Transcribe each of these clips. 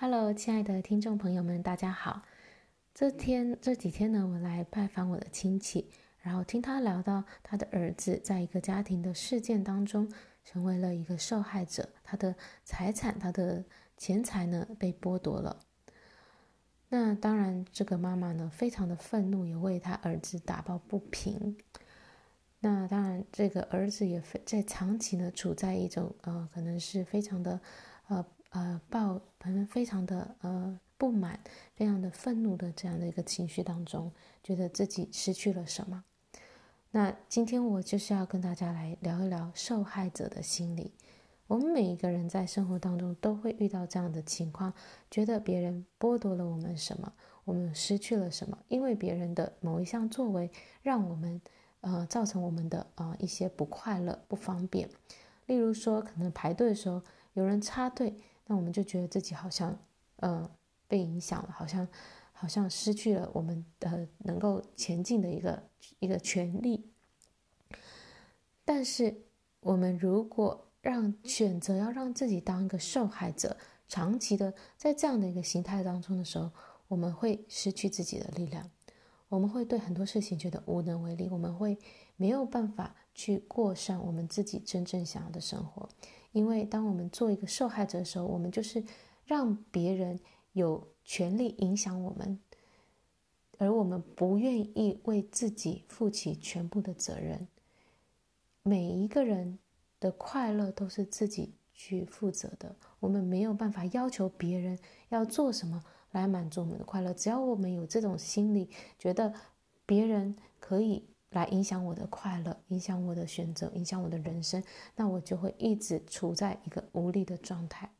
Hello，亲爱的听众朋友们，大家好。这天这几天呢，我来拜访我的亲戚，然后听他聊到他的儿子在一个家庭的事件当中成为了一个受害者，他的财产、他的钱财呢被剥夺了。那当然，这个妈妈呢非常的愤怒，也为他儿子打抱不平。那当然，这个儿子也非在长期呢处在一种呃，可能是非常的呃。呃，抱，反正非常的呃不满，非常的愤怒的这样的一个情绪当中，觉得自己失去了什么。那今天我就是要跟大家来聊一聊受害者的心理。我们每一个人在生活当中都会遇到这样的情况，觉得别人剥夺了我们什么，我们失去了什么，因为别人的某一项作为，让我们呃造成我们的呃一些不快乐、不方便。例如说，可能排队的时候有人插队。那我们就觉得自己好像，呃，被影响了，好像，好像失去了我们的能够前进的一个一个权利。但是，我们如果让选择要让自己当一个受害者，长期的在这样的一个形态当中的时候，我们会失去自己的力量，我们会对很多事情觉得无能为力，我们会没有办法去过上我们自己真正想要的生活。因为当我们做一个受害者的时候，我们就是让别人有权利影响我们，而我们不愿意为自己负起全部的责任。每一个人的快乐都是自己去负责的，我们没有办法要求别人要做什么来满足我们的快乐。只要我们有这种心理，觉得别人可以。来影响我的快乐，影响我的选择，影响我的人生，那我就会一直处在一个无力的状态。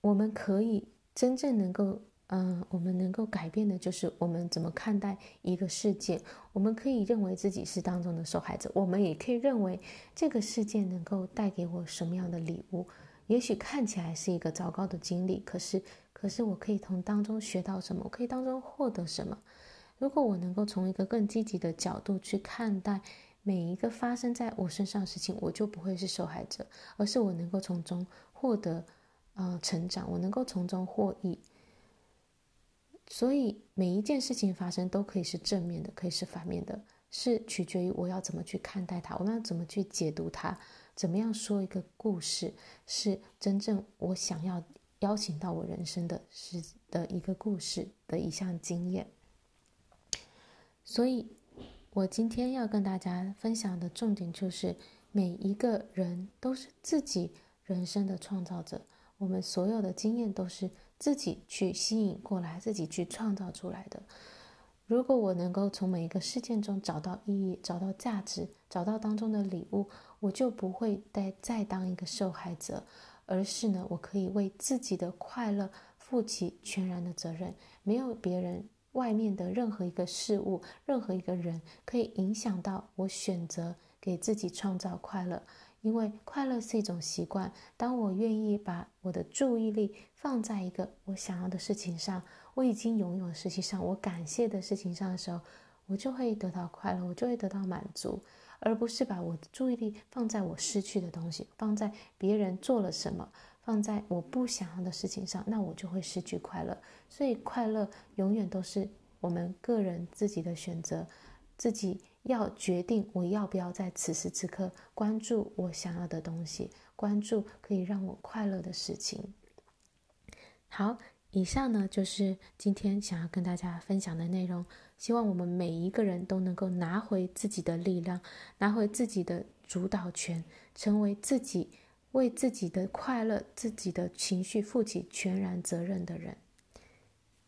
我们可以真正能够，嗯、我们能够改变的就是我们怎么看待一个事件。我们可以认为自己是当中的受害者，我们也可以认为这个事件能够带给我什么样的礼物。也许看起来是一个糟糕的经历，可是，可是我可以从当中学到什么？我可以当中获得什么？如果我能够从一个更积极的角度去看待每一个发生在我身上的事情，我就不会是受害者，而是我能够从中获得呃成长，我能够从中获益。所以每一件事情发生都可以是正面的，可以是反面的，是取决于我要怎么去看待它，我们要怎么去解读它，怎么样说一个故事是真正我想要邀请到我人生的是的一个故事的一项经验。所以，我今天要跟大家分享的重点就是，每一个人都是自己人生的创造者。我们所有的经验都是自己去吸引过来，自己去创造出来的。如果我能够从每一个事件中找到意义、找到价值、找到当中的礼物，我就不会再再当一个受害者，而是呢，我可以为自己的快乐负起全然的责任，没有别人。外面的任何一个事物，任何一个人，可以影响到我选择给自己创造快乐，因为快乐是一种习惯。当我愿意把我的注意力放在一个我想要的事情上，我已经拥有的事情上，我感谢的事情上的时候，我就会得到快乐，我就会得到满足，而不是把我的注意力放在我失去的东西，放在别人做了什么。放在我不想要的事情上，那我就会失去快乐。所以，快乐永远都是我们个人自己的选择，自己要决定我要不要在此时此刻关注我想要的东西，关注可以让我快乐的事情。好，以上呢就是今天想要跟大家分享的内容。希望我们每一个人都能够拿回自己的力量，拿回自己的主导权，成为自己。为自己的快乐、自己的情绪负起全然责任的人。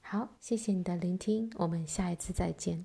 好，谢谢你的聆听，我们下一次再见。